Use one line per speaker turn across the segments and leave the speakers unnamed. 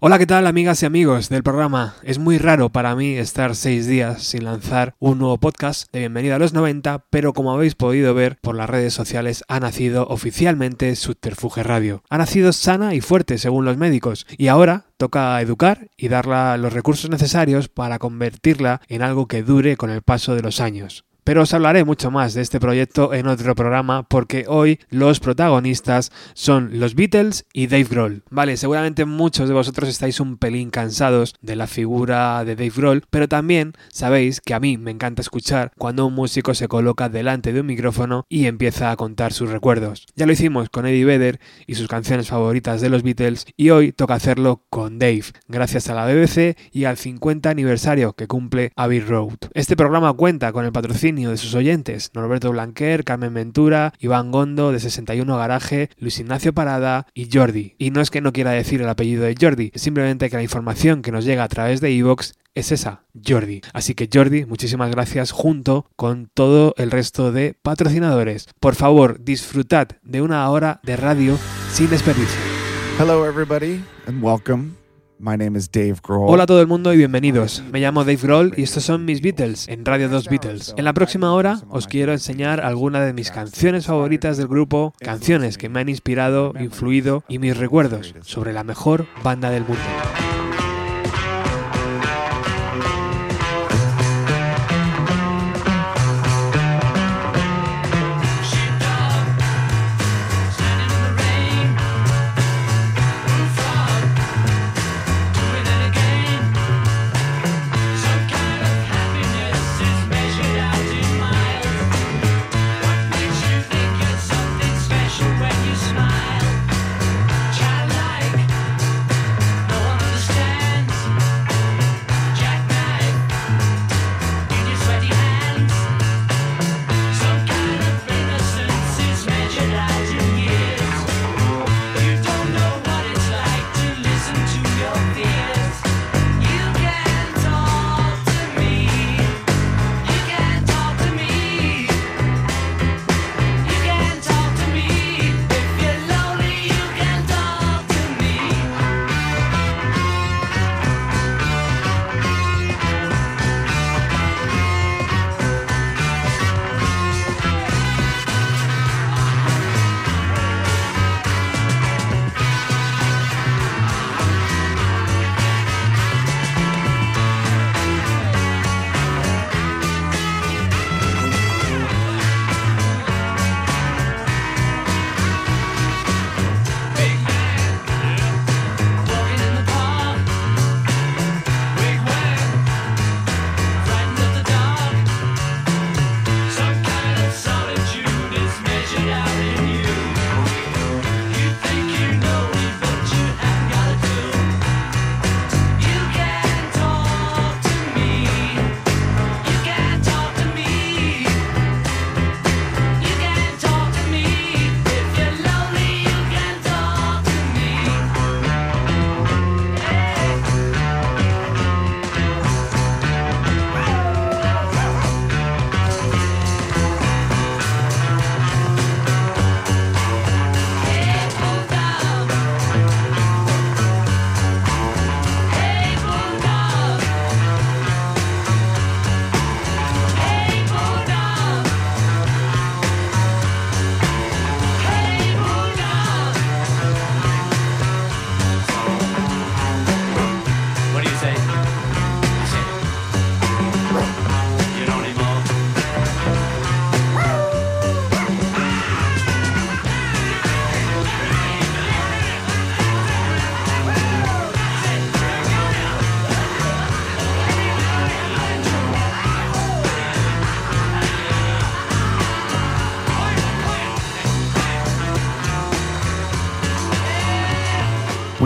Hola, ¿qué tal amigas y amigos del programa? Es muy raro para mí estar seis días sin lanzar un nuevo podcast de Bienvenida a los 90, pero como habéis podido ver por las redes sociales ha nacido oficialmente Subterfuge Radio. Ha nacido sana y fuerte según los médicos y ahora toca educar y darla los recursos necesarios para convertirla en algo que dure con el paso de los años. Pero os hablaré mucho más de este proyecto en otro programa porque hoy los protagonistas son los Beatles y Dave Grohl. Vale, seguramente muchos de vosotros estáis un pelín cansados de la figura de Dave Grohl, pero también sabéis que a mí me encanta escuchar cuando un músico se coloca delante de un micrófono y empieza a contar sus recuerdos. Ya lo hicimos con Eddie Vedder y sus canciones favoritas de los Beatles y hoy toca hacerlo con Dave, gracias a la BBC y al 50 aniversario que cumple Abbey Road. Este programa cuenta con el patrocinio de sus oyentes, Norberto Blanquer, Carmen Ventura, Iván Gondo de 61 Garaje, Luis Ignacio Parada y Jordi. Y no es que no quiera decir el apellido de Jordi, simplemente que la información que nos llega a través de Evox es esa, Jordi. Así que Jordi, muchísimas gracias junto con todo el resto de patrocinadores. Por favor, disfrutad de una hora de radio sin desperdicio.
Hello everybody and welcome My name is Dave Grohl.
Hola a todo el mundo y bienvenidos. Me llamo Dave Grohl y estos son mis Beatles en Radio 2 Beatles. En la próxima hora os quiero enseñar algunas de mis canciones favoritas del grupo, canciones que me han inspirado, influido y mis recuerdos sobre la mejor banda del mundo.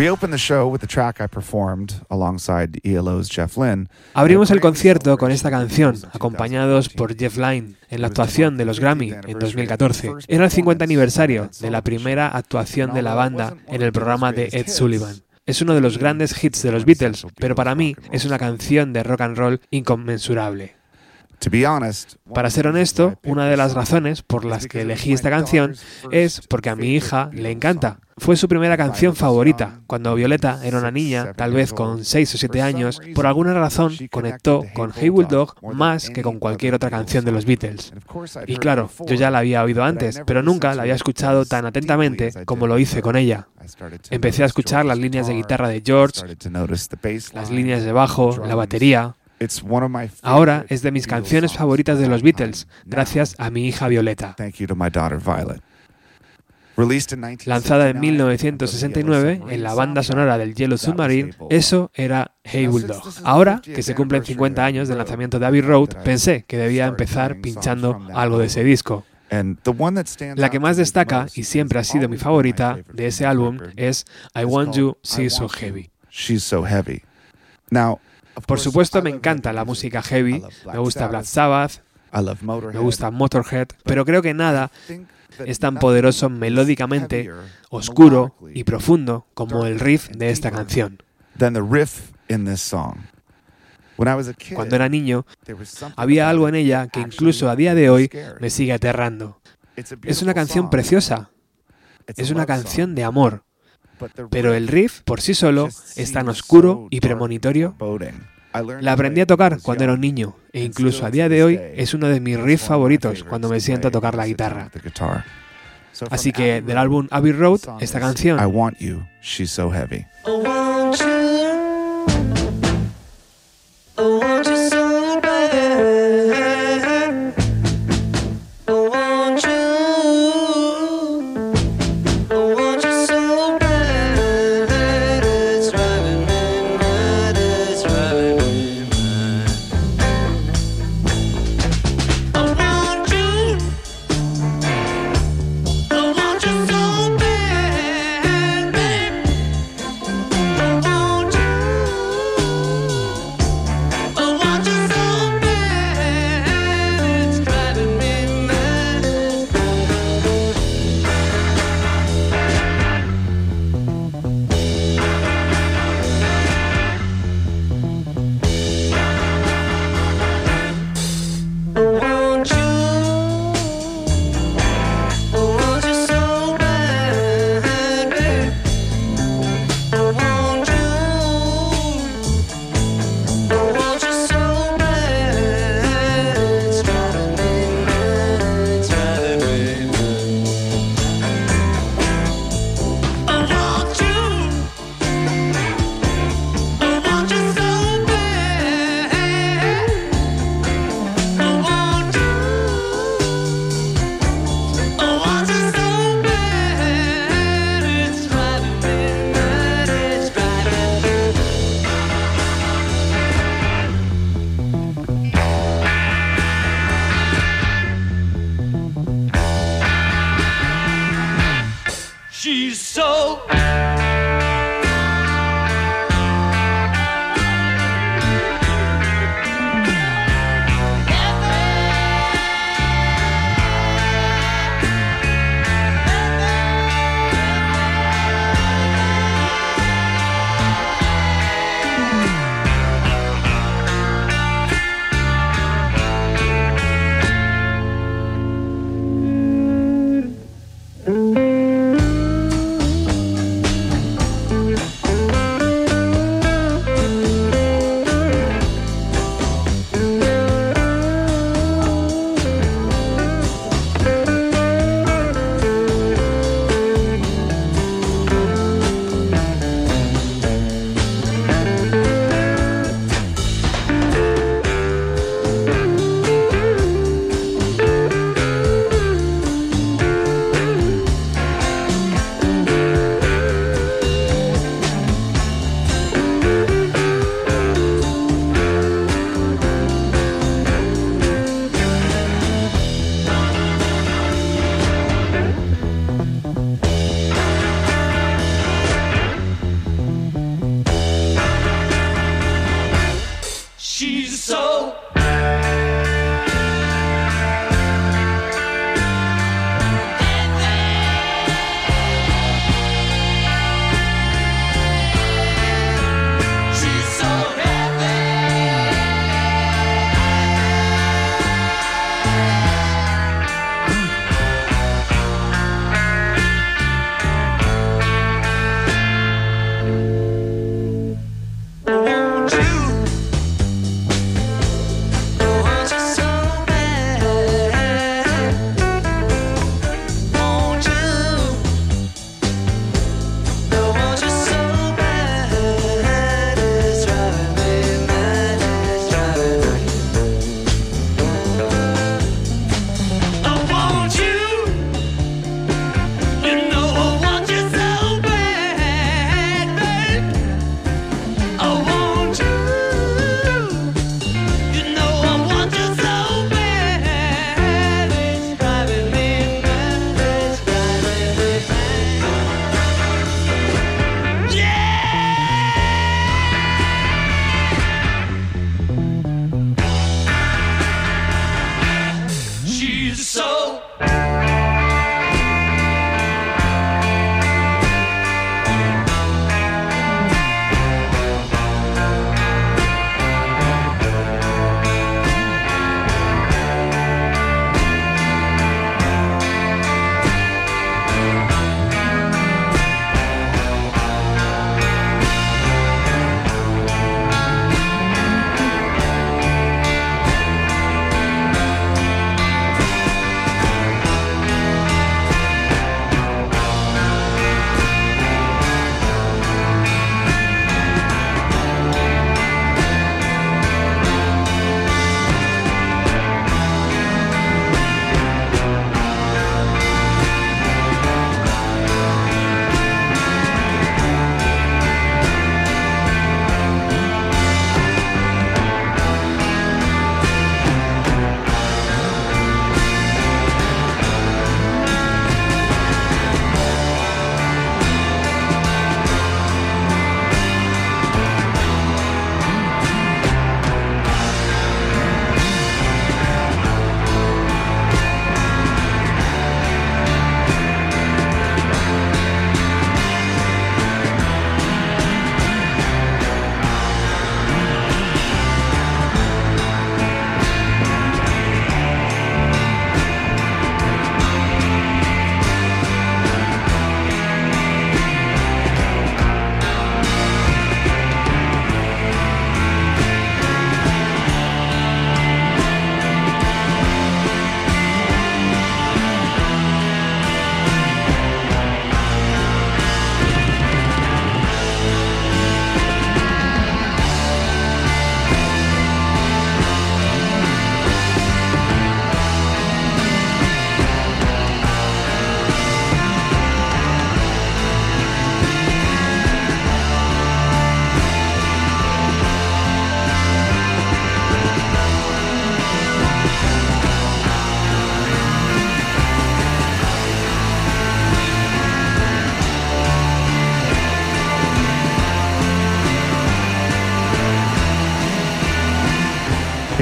We opened the show with the track I performed alongside ELO's Jeff Lynne.
Abrimos el concierto con esta canción, acompañados por Jeff Lynne, en la actuación de los Grammy en 2014. Era el 50 aniversario de la primera actuación de la banda en el programa de Ed Sullivan. Es uno de los grandes hits de los Beatles, pero para mí es una canción de rock and roll inconmensurable.
To be honest, one
Para ser honesto, una de las razones por las que elegí esta canción es porque a mi hija le encanta. Fue su primera canción favorita. Cuando Violeta era una niña, tal vez con 6 o 7
For some
años, por alguna razón conectó con
Hey Bulldog
más que con cualquier otra canción de los. Beatles. Y claro, yo ya la había oído antes, pero nunca la había escuchado tan atentamente como lo hice con ella. Empecé a escuchar las líneas de
guitar,
guitarra de George, las líneas de bajo, la batería.
It's one of my
Ahora es de mis canciones favoritas de los. Beatles, gracias a mi hija Violeta.
Thank you to my daughter Violet. Released in
Lanzada en
1969
1969 en la banda sonora del Yellow Submarine, eso era Hey Bulldog. Ahora, que se cumplen 50 años del lanzamiento de Abbey Road, pensé que debía empezar pinchando algo de ese disco. La que más destaca, y siempre ha sido mi favorita, de ese álbum es I Want You She's So Heavy. Por supuesto me encanta la música heavy, me gusta Black
Sabbath,
me gusta Motorhead, pero creo que nada es tan poderoso melódicamente, oscuro y profundo como el riff de esta canción. Cuando era niño, había algo en ella que incluso a día de hoy me sigue aterrando. Es una canción preciosa, es una canción de amor, pero el
riff
por sí solo es tan oscuro
so
y
dark
premonitorio. La aprendí a tocar cuando era un niño e incluso a día de hoy es uno de mis riffs favoritos cuando me siento a tocar la guitarra. Así que del álbum Abbey Road, esta canción
I Want You, She's So Heavy.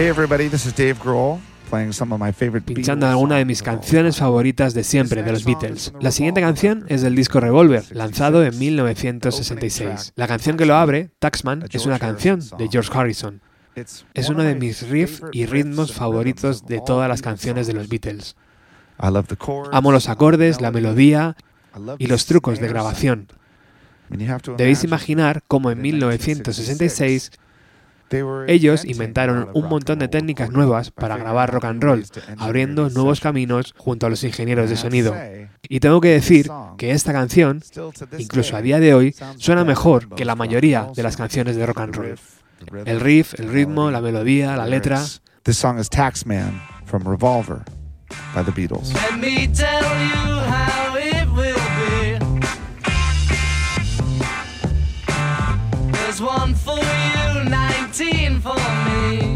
Hey everybody, this is Dave Grohl playing some of my favorite
pinchando alguna de mis canciones favoritas de siempre de los Beatles. La siguiente canción es del disco Revolver, lanzado en 1966. La canción que lo abre, Taxman, es una canción de George Harrison. Es uno de mis riffs y ritmos favoritos de todas las canciones de los. Beatles. Amo los acordes, la melodía y los trucos de grabación. Debéis imaginar cómo en
that
1966
they were
ellos inventaron un montón de técnicas nuevas para grabar rock and roll, abriendo nuevos caminos junto a los ingenieros de sonido. Y tengo que decir que esta canción, incluso a día de hoy, suena mejor que la mayoría de las canciones de rock and roll. El riff, el ritmo, la melodía, la letra.
This song is Taxman from Revolver by the Beatles.
Let me tell you how it will be. There's one for you, 19 for me.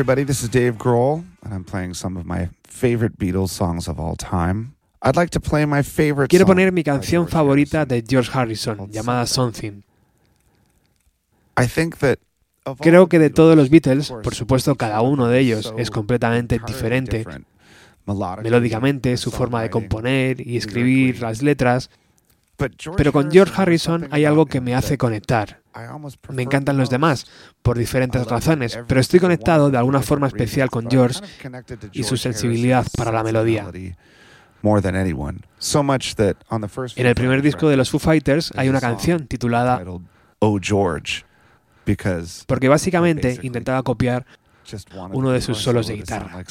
Everybody. This is Dave Grohl, and I'm playing some of my favorite Beatles songs of all time. I'd like to play my favorite
Quiero poner mi canción favorita de George Harrison, llamada Something.
I think that of all
Creo que de todos los Beatles, por supuesto, cada uno de ellos es completamente diferente. Melódicamente, su forma de componer y escribir las letras, pero con George Harrison hay algo que me hace conectar. Me encantan los demás, por diferentes razones, pero estoy conectado de alguna
for
forma especial con George y su sensibilidad para la melodía. En el primer disco de los Foo Fighters hay una canción titulada
Oh George
porque básicamente intentaba copiar, uno de sus solos de guitarra.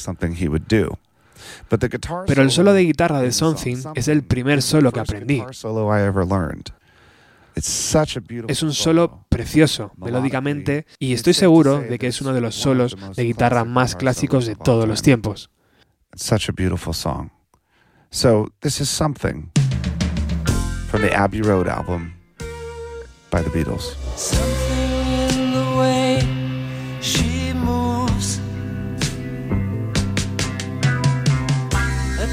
Pero el solo de guitarra de Something es el primer
is the
solo que
first
aprendí. Es un solo precioso, melódicamente, y estoy seguro de que es uno de los solos de guitarra más clásicos de todos los tiempos.
It's such a beautiful song. So this is something from the Abbey Road album by the Beatles.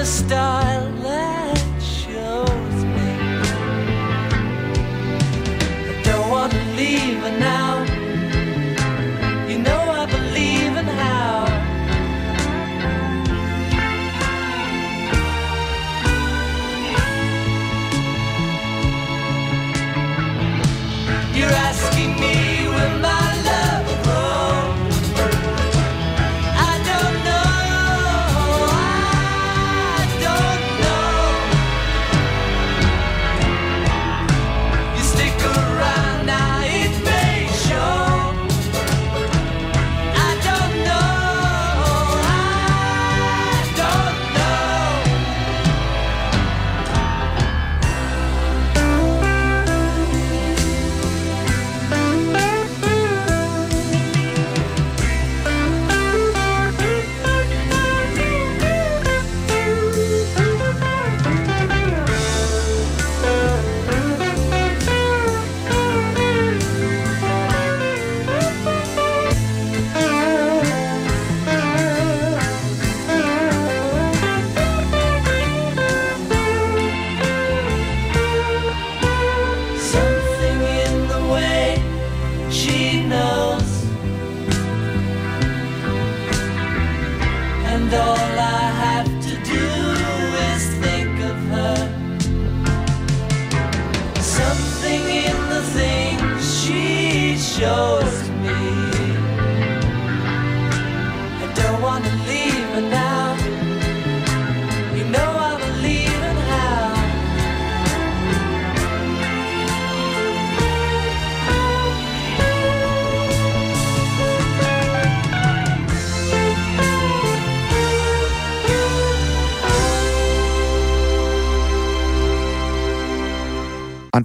the
style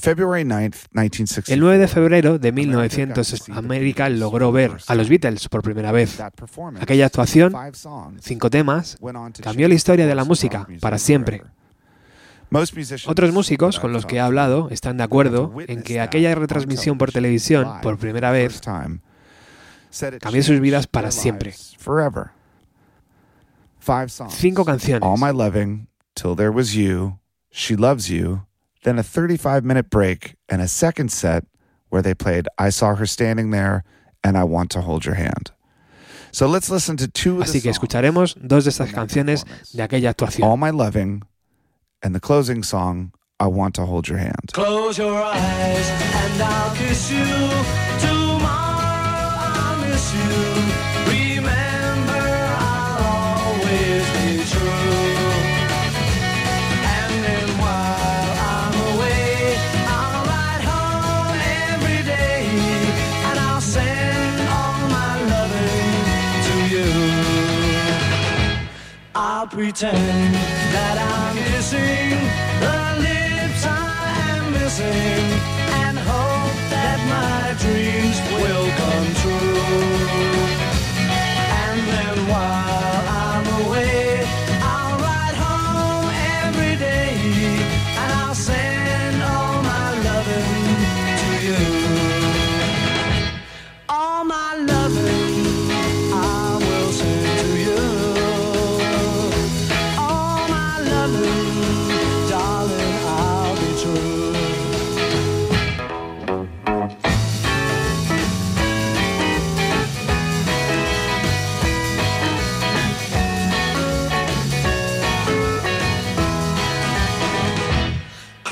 February 9th, 1964,
El 9 de febrero de 1900, América logró ver a los Beatles por primera vez. Aquella actuación, cinco temas, cambió la historia de la música para siempre. Otros músicos con los que he hablado están de acuerdo en que aquella retransmisión por televisión, por primera vez, cambió sus vidas para siempre. Cinco canciones.
All My Loving, Till There Was You, She Loves You, then a 35 minute break and a second set where they played I Saw Her Standing There and I Want to Hold Your Hand. So let's listen to two of the
Así que escucharemos dos de estas canciones de aquella actuación.
All My Loving and the closing song, I Want to Hold Your Hand.
Close your eyes and I'll kiss you. Tomorrow I'll miss you. I'll pretend that I'm kissing the lips I am missing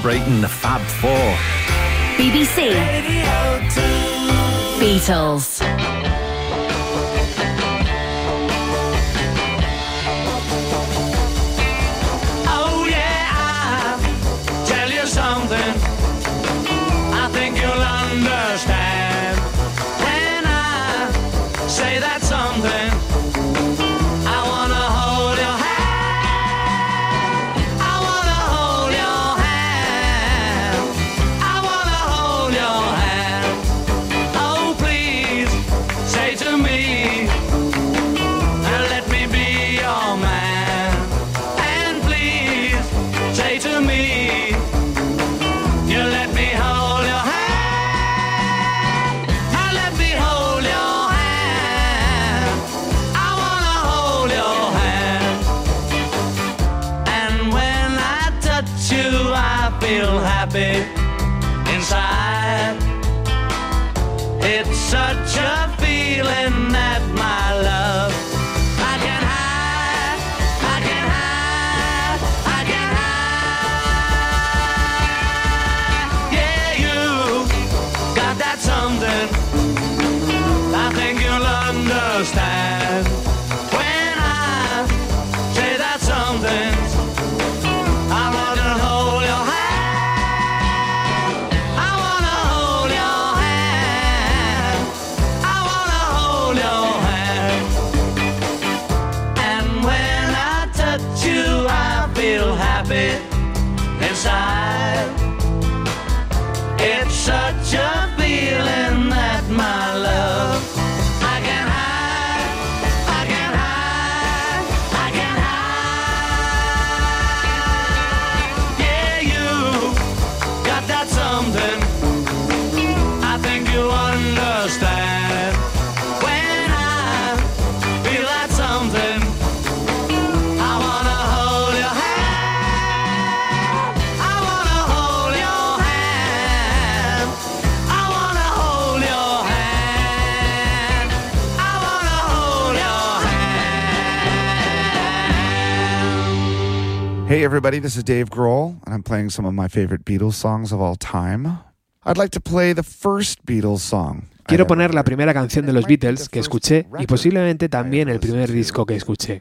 Celebrating the Fab Four.
BBC,
Radio 2.
Beatles.
I feel happy inside. It's such a feeling that
Hey, everybody, this is Dave Grohl, and I'm playing some of my favorite Beatles songs of all time. I'd like to play the first Beatles song.
Quiero poner la primera canción de los Beatles que escuché y posiblemente también el primer disco que escuché.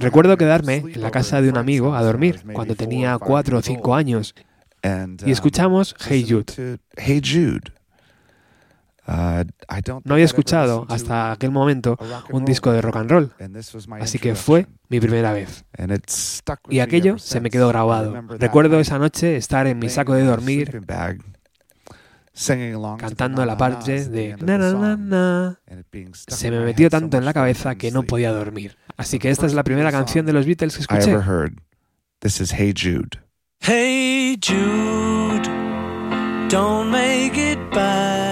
Recuerdo quedarme en la casa de un amigo a dormir cuando tenía cuatro o cinco años y escuchamos
um,
Hey Jude.
Hey Jude. I don't
No había escuchado hasta aquel momento un disco de rock and roll, así que fue mi primera vez. Y aquello se me quedó grabado. Recuerdo esa noche estar en mi saco de dormir cantando la parte de na na na Se me metió tanto en la cabeza que no podía dormir. Así que esta es la primera canción de los Beatles que escuché.
This is Hey Jude.
Hey Jude, don't make it bad.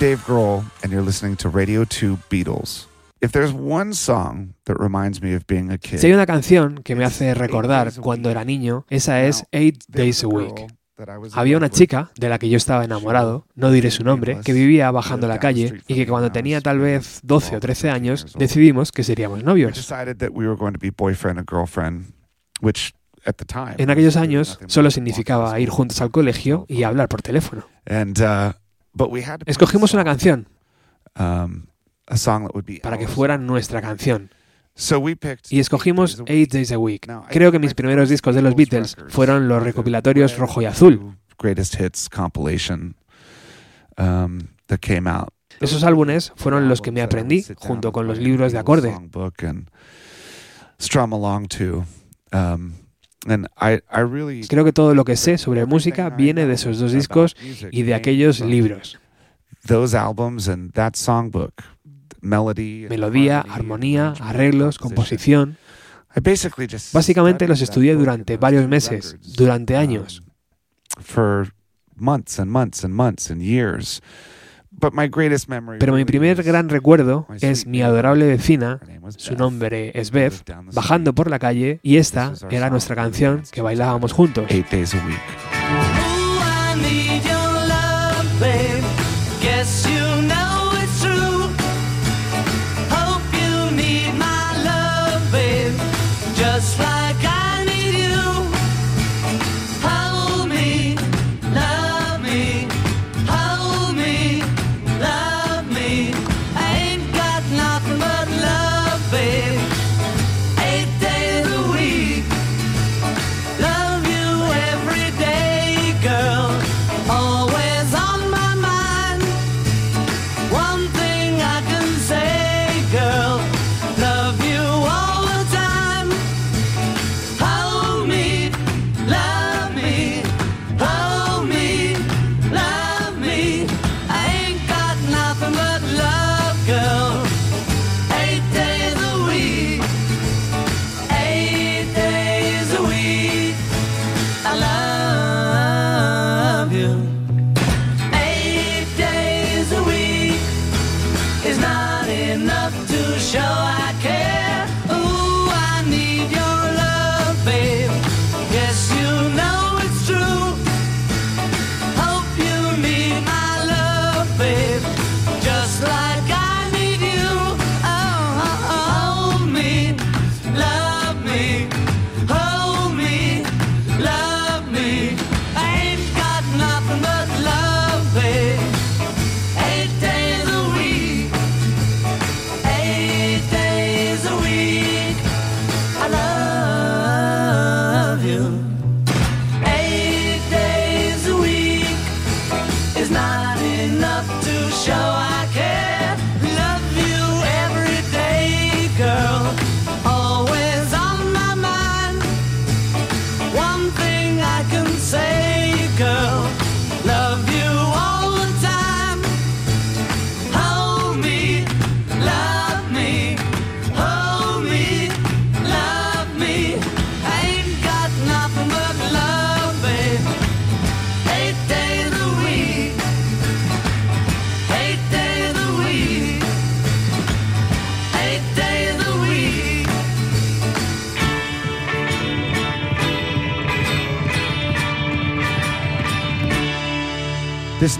Dave Grohl, and you're listening to Radio 2 Beatles. If there's one song that reminds me of being a kid,
Si hay una canción que me hace recordar cuando era niño, esa es Eight Days a Week. Había una chica de la que yo estaba enamorado, no diré su nombre, que vivía bajando la calle y que cuando tenía tal vez 12 o 13 años decidimos que seríamos novios. En aquellos años solo significaba ir juntos al colegio y hablar por teléfono.
And but we had to pick
Escogimos una canción
um, a song that would be
para que fuera nuestra canción
So we picked
y escogimos Eight Days a Week. Creo que mis primeros discos de los
Beatles
fueron los recopilatorios rojo y azul.
Greatest Hits compilation um, that came out.
Esos álbumes fueron los que me aprendí junto con los libros de acorde.
Really
Creo que todo lo que sé sobre música viene de esos dos discos y de aquellos libros. Melodía, armonía, arreglos, composición. Básicamente los estudié durante varios meses, durante años. Pero mi primer gran recuerdo
my
es mi adorable vecina, su
Beth.
nombre es
the
bajando por la calle y esta era nuestra canción que bailábamos juntos.
eight days a week.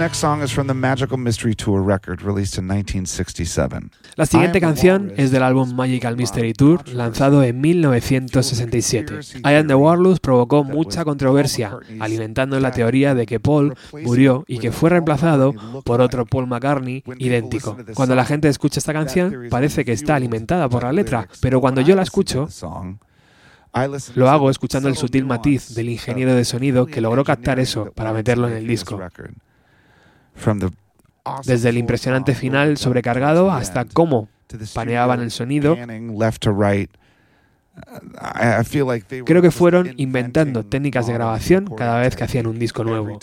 Next song is from the Magical Mystery Tour record released in 1967.
La siguiente canción es del álbum Magical Mystery Tour, lanzado en 1967. I Am the Walrus provocó mucha controversia, alimentando la teoría de que Paul murió y que fue reemplazado por otro Paul McCartney idéntico. Cuando la gente escucha esta canción, parece que está alimentada por la letra, pero cuando yo la escucho, lo hago escuchando el sutil matiz del ingeniero de sonido que logró captar eso para meterlo en el disco. Desde el impresionante final sobrecargado hasta cómo paneaban el sonido,
Creo que fueron inventando técnicas de grabación cada vez que hacían un disco nuevo.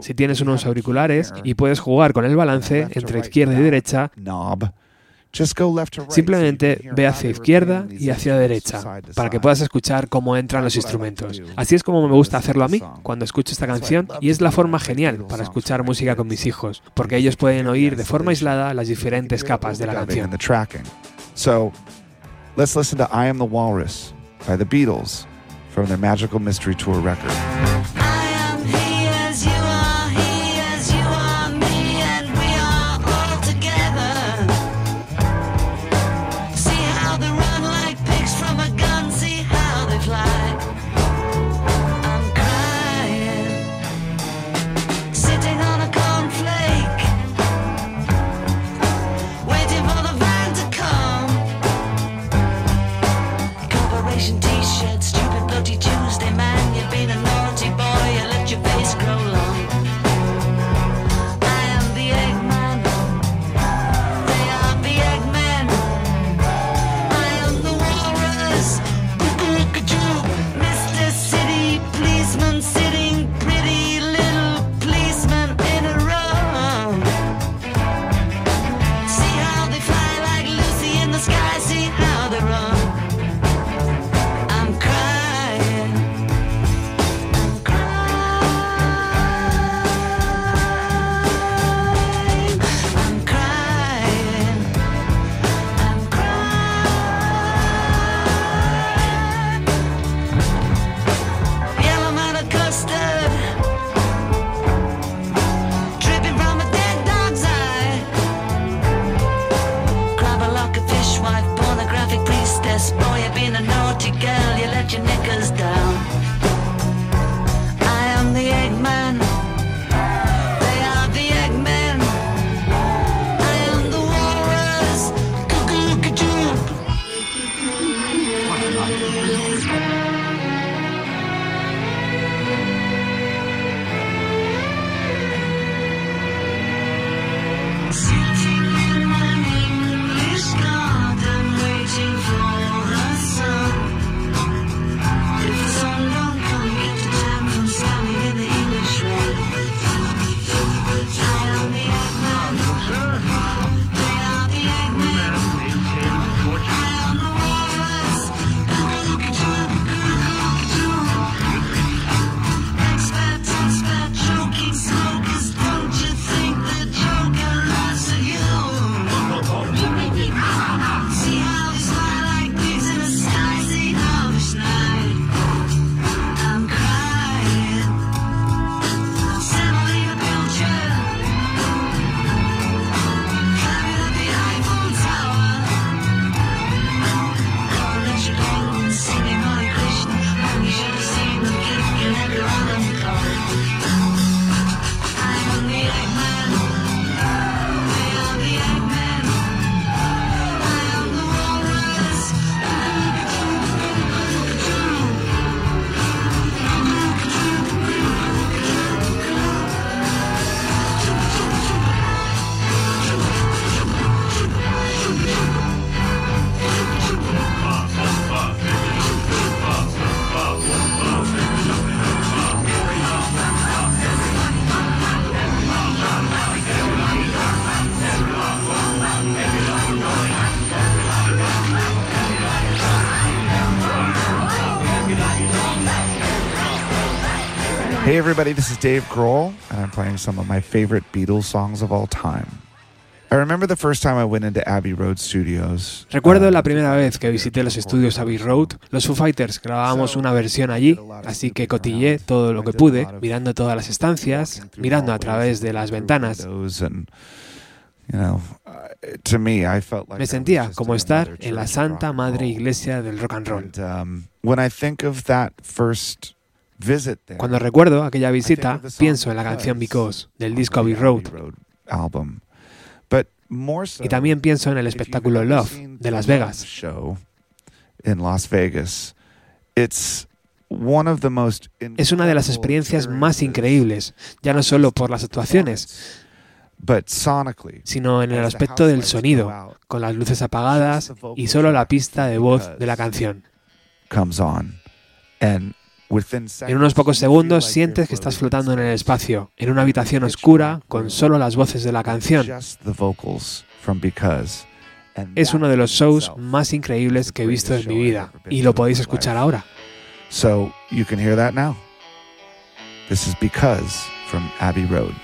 si tienes unos auriculares y puedes jugar con el balance entre izquierda y derecha, Simplemente ve hacia izquierda y hacia derecha para que puedas escuchar cómo entran los instrumentos. Así es como me gusta hacerlo a mí cuando escucho esta canción y es la forma genial para escuchar música con mis hijos, porque ellos pueden oír de forma aislada las diferentes capas de la canción.
So let's listen to I Am the Walrus by the Beatles from their Magical Mystery Tour record. Everybody, this is Dave Grohl, and I'm playing some of my favorite Beatles songs of all time. I remember the first time I went into Abbey Road Studios.
Recuerdo
uh,
la primera vez que visité los estudios Abbey Road, los Foo Fighters grabábamos una versión allí, así que cotillé todo lo que pude, mirando todas las estancias, mirando a través de las ventanas.
Uh, me, I felt like I
Me
was
sentía como estar en la Santa
rock and
Madre. Iglesia del rock and roll. Cuando recuerdo aquella visita, pienso en la canción Because del disco Abbey Road. Y también pienso en el espectáculo Love de Las Vegas. Es una de las experiencias más increíbles, ya no solo por las actuaciones, sino en el aspecto del sonido, con las luces apagadas y solo la pista de voz de la canción. En unos pocos segundos sientes que estás flotando en el espacio, en una habitación oscura, con solo las voces de la canción.
Es uno de los shows más increíbles que he visto en mi vida y lo podéis escuchar ahora.
So you can hear that now. This is Because from Abbey Road.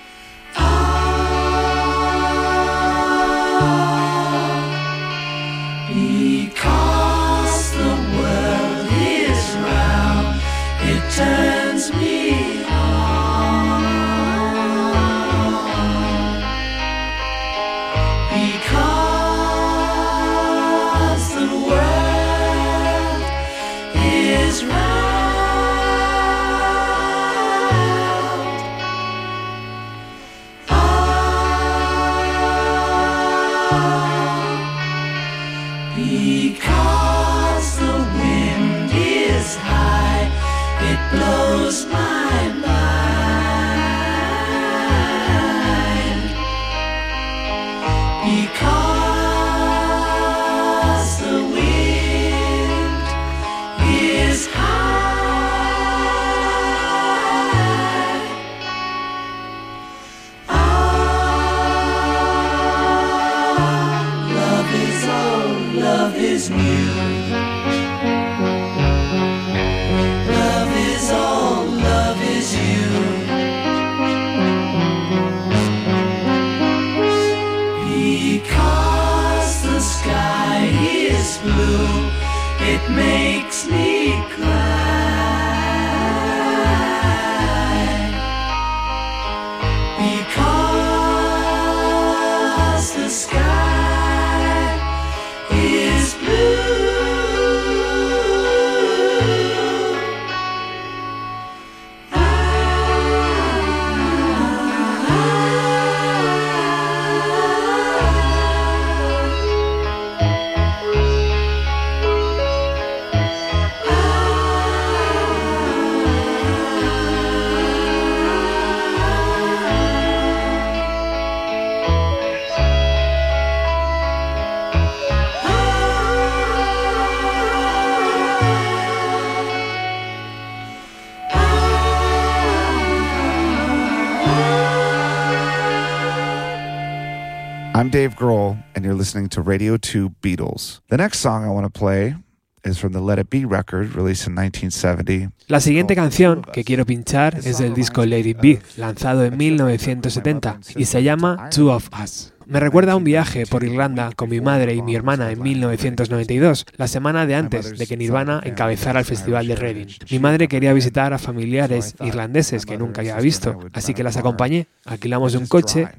Listening to Radio 2 Beatles. The next song I want to play is from the Let It Be record, released in 1970.
La siguiente canción que quiero pinchar es del disco Let It Be, lanzado en 1970, y se llama Two of Us. Me recuerda a un viaje por Irlanda con mi madre y mi hermana en 1992, la semana de antes de que Nirvana encabezara el festival de Reading. Mi madre quería visitar a familiares irlandeses que nunca había visto, así que las acompañé. Alquilamos un coche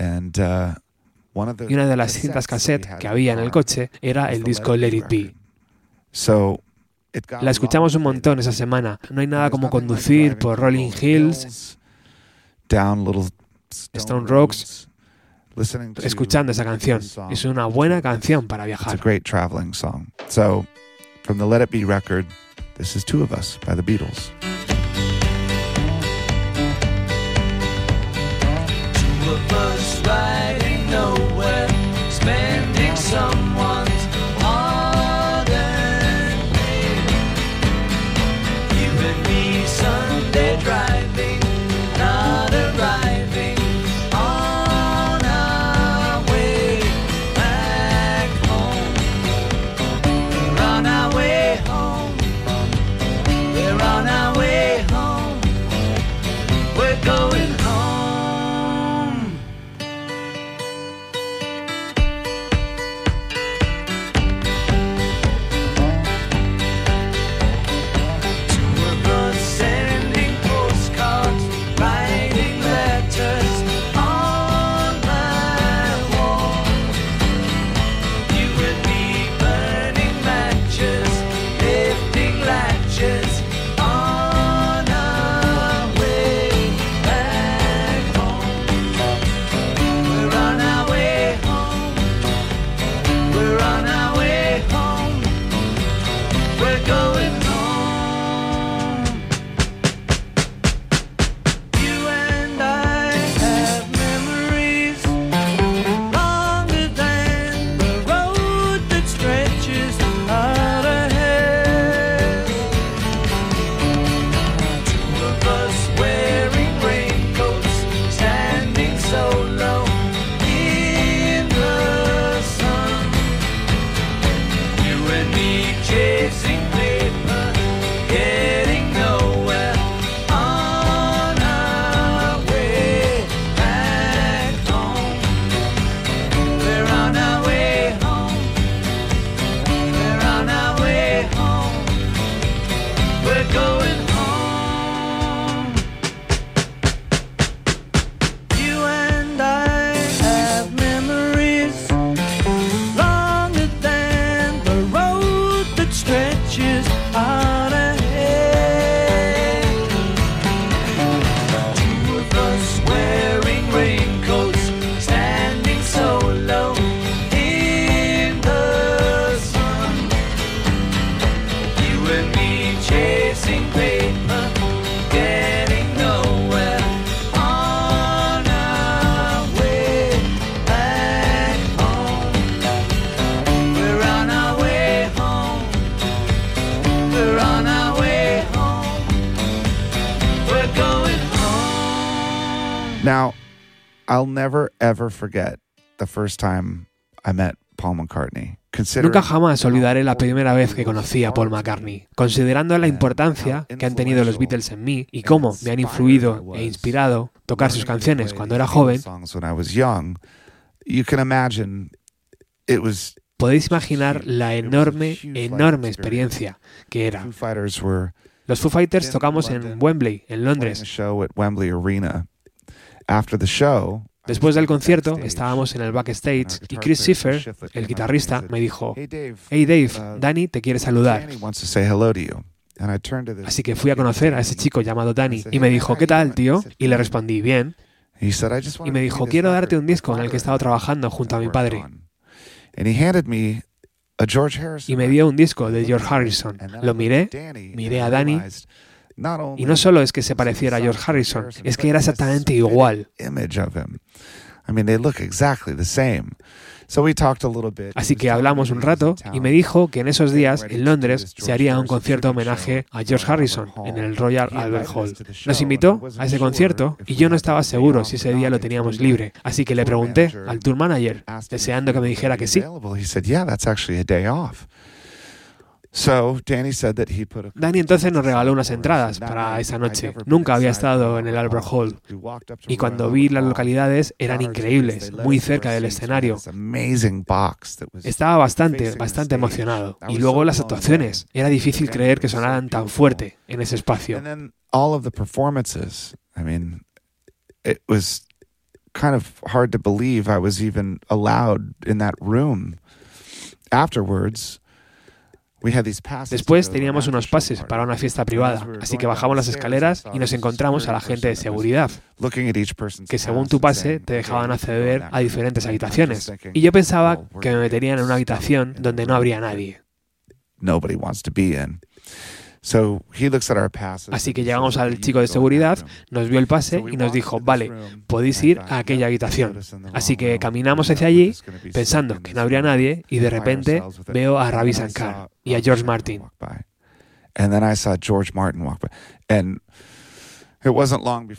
And, uh,
y una de las cintas cassette que había en el coche era el disco Let It Be. La escuchamos un montón esa semana. No hay nada como conducir por Rolling Hills,
down little
Stone Rocks,
listening to
escuchando esa canción. Es una buena canción para
It's a
viajar.
great traveling song. So, from the Let It Be record, this is Two of Us by the Beatles.
Two of us
never ever forget the first time I met Paul McCartney.
Nunca jamás olvidaré la primera vez que conocí a Paul McCartney, considerando la importancia que han tenido los Beatles en mí y cómo me han influido e inspirado tocar sus canciones cuando era joven. Podéis imaginar la enorme, enorme experiencia que era.
Foo Fighters were
Los Foo Fighters tocamos en Wembley, en Londres. Después del concierto estábamos en el backstage y Chris Schiffer, el guitarrista, me dijo,
"Hey Dave,
Dave, Danny te quiere saludar.
Danny wants to say hello to you." And I turned to this
Así que fui a conocer a ese chico llamado Danny y me dijo, ¿qué tal, tío? Y le respondí, bien.
He said, "I just
Y me dijo, quiero darte un disco en el que he estado trabajando junto a mi padre. Y me dio un disco de George Harrison. Lo miré miré a Danny, y no solo es que se pareciera a George Harrison, es que era exactamente igual. Así que hablamos un rato y me dijo que en esos días en Londres se haría un concierto homenaje a George Harrison en el Royal Albert Hall. Nos invitó a ese concierto y yo no estaba seguro si ese día lo teníamos libre. Así que le pregunté al tour manager, deseando que me dijera que sí.
Danny said that he put a
Danny entonces nos regaló unas entradas para esa noche. Nunca había estado en el Albert Hall. Y cuando vi las localidades eran increíbles, muy cerca del escenario. Estaba bastante, bastante emocionado. Y luego las actuaciones. Era difícil creer que sonaran tan fuerte en ese espacio.
Kind of hard to believe I was even allowed in that room. Afterwards, we had these passes to
Después teníamos unos pases para una fiesta privada, así que bajamos las escaleras y nos encontramos a la gente de seguridad, que según tu pase te dejaban
"Okay, you can go
acceder a
room."
diferentes habitaciones. Y yo pensaba
"Oh,
que me meterían en una habitación donde no habría nadie. Así que llegamos al
"Okay, you
chico de seguridad,
that room."
nos vio el pase y nos dijo, vale, podéis ir a aquella
"Yeah,
habitación. Así que caminamos hacia allí pensando que no habría nadie y de repente veo a Ravi Shankar y a George Martin.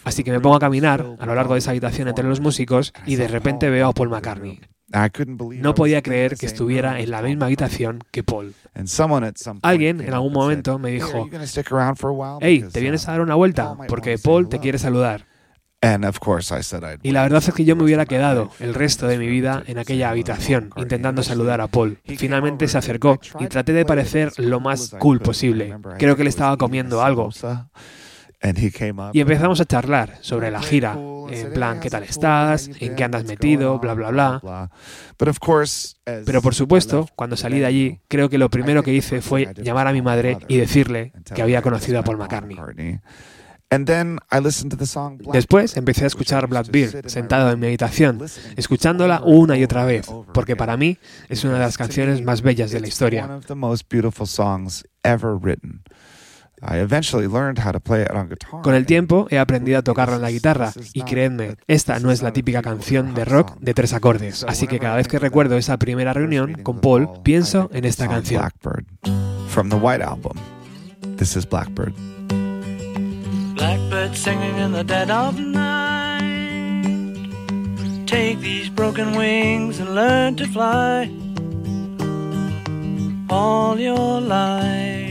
Así que me pongo a caminar a lo largo de esa habitación entre los músicos y de repente
Paul
veo a Paul McCartney. No podía creer que estuviera en la misma habitación que Paul. Alguien en algún momento me
"Hey, are
dijo, hey, ¿te vienes
uh,
a dar una vuelta? Porque Paul te
hello."
quiere saludar. Y la verdad es que yo me hubiera quedado el resto de mi vida en aquella habitación intentando saludar a Paul. Finalmente se acercó y traté de parecer lo más cool posible. Creo que le estaba comiendo algo.
Samosa, and he came up
Y
and-
empezamos a charlar sobre la gira, en plan, ¿qué tal estás? ¿En qué andas metido? Bla, bla, bla.
But of course, as
Pero por supuesto, cuando salí de allí, creo que lo primero que hice fue llamar a mi madre y decirle que había conocido a Paul McCartney.
And then I listened to the song Blackbird,
Después empecé a escuchar Blackbeard sentado en mi habitación,
listening
escuchándola una y otra vez, porque para mí es una de las canciones más bellas de la historia.
One of the most beautiful songs ever written. I eventually learned how to play it on guitar.
Con el tiempo he aprendido a tocarlo en la guitarra y creedme, esta no es la típica canción de rock de tres acordes, así que cada vez que recuerdo esa primera reunión con Paul, pienso en esta
song
canción.
Blackbird from the White Album. This is Blackbird.
Blackbird singing in the dead of night. Take these broken wings and learn to fly. All your life,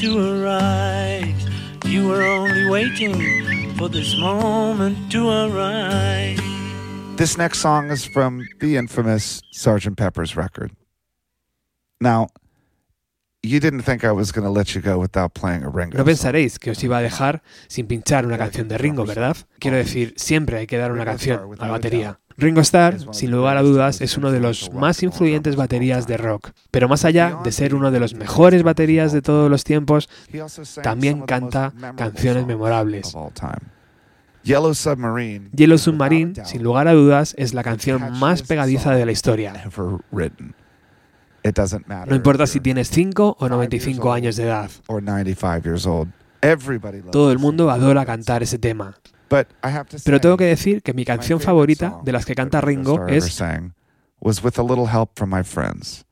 To arise. You were only waiting for this moment to arise. This
next song is from the infamous Sgt. Pepper's record. Now, you didn't think I was going to let you go without playing a Ringo.
No pensaréis que os iba a dejar sin pinchar una canción de Ringo, ¿verdad? Quiero decir, siempre hay que dar una canción a la batería. Ringo Starr, sin lugar a dudas, es uno de los más influyentes baterías de rock, pero más allá de ser uno de los mejores baterías de todos los tiempos, también canta canciones memorables.
Yellow Submarine,
Yellow Submarine, sin lugar a dudas, es la canción más pegadiza de la historia. No importa si tienes 5 o 95 años de edad.
or 95 years old. Everybody loves
Todo el mundo adora cantar ese tema.
But I have to
Pero
say,
tengo que decir que mi
my
canción
favorite
favorita
song
de las que
that
canta
Ringo
es
sang was with a little help from my friends.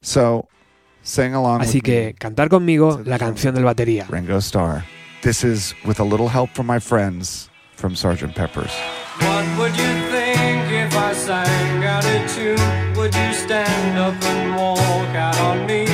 So, sing along
Así que cantar conmigo la canción del batería.
Ringo Starr. This is with a little help from my friends from Sgt. Pepper's.
What would you think if I sang out a tune? Would you stand up and walk out on me?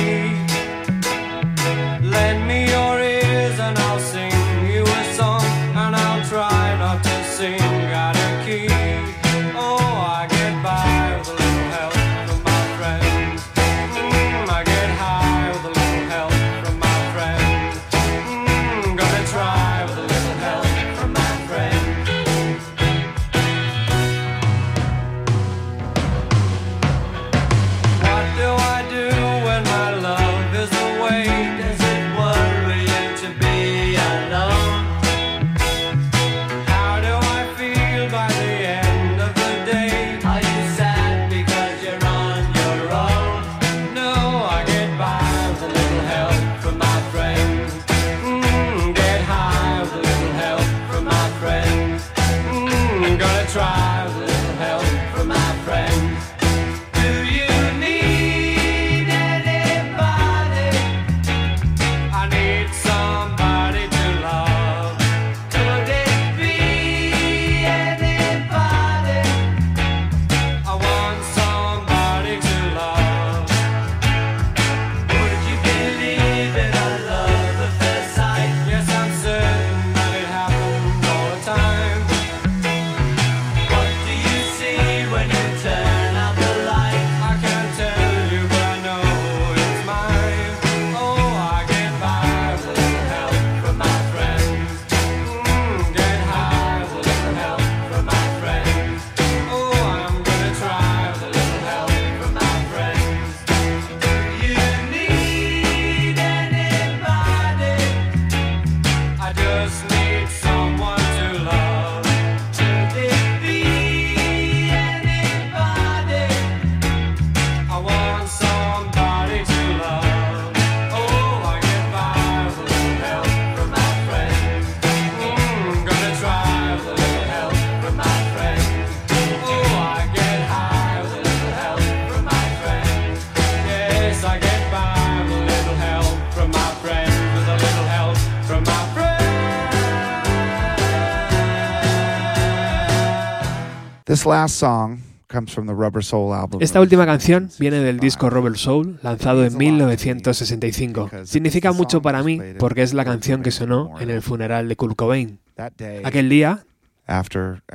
This last song comes from the Rubber Soul album.
Esta última canción viene del disco Rubber Soul, lanzado en 1965. Significa mucho para mí porque es la canción que sonó en el funeral de Kurt Cobain.
That day,
Aquel día,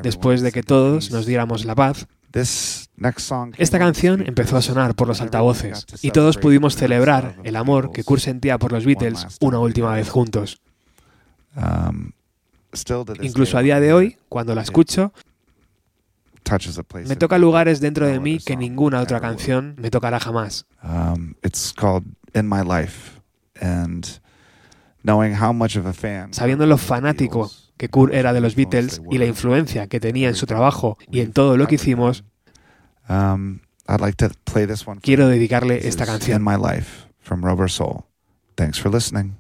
después de que todos nos diéramos la paz,
this next song came
esta canción empezó a sonar por los altavoces y todos pudimos celebrar el amor que Kurt sentía por los Beatles una última vez juntos.
Um,
Incluso a día de hoy, cuando la escucho,
touches a place
me toca lugares dentro de mí que ninguna otra canción me tocará jamás.
Um, it's called In My Life, and knowing how much of a fan,
Sabiendo lo fanático que Kurt era de los Beatles y la influencia que tenía en su trabajo y en todo lo que hicimos,
um, I'd like to play this one.
quiero dedicarle esta
is In
canción.
My Life from Rubber Soul. Thanks for listening.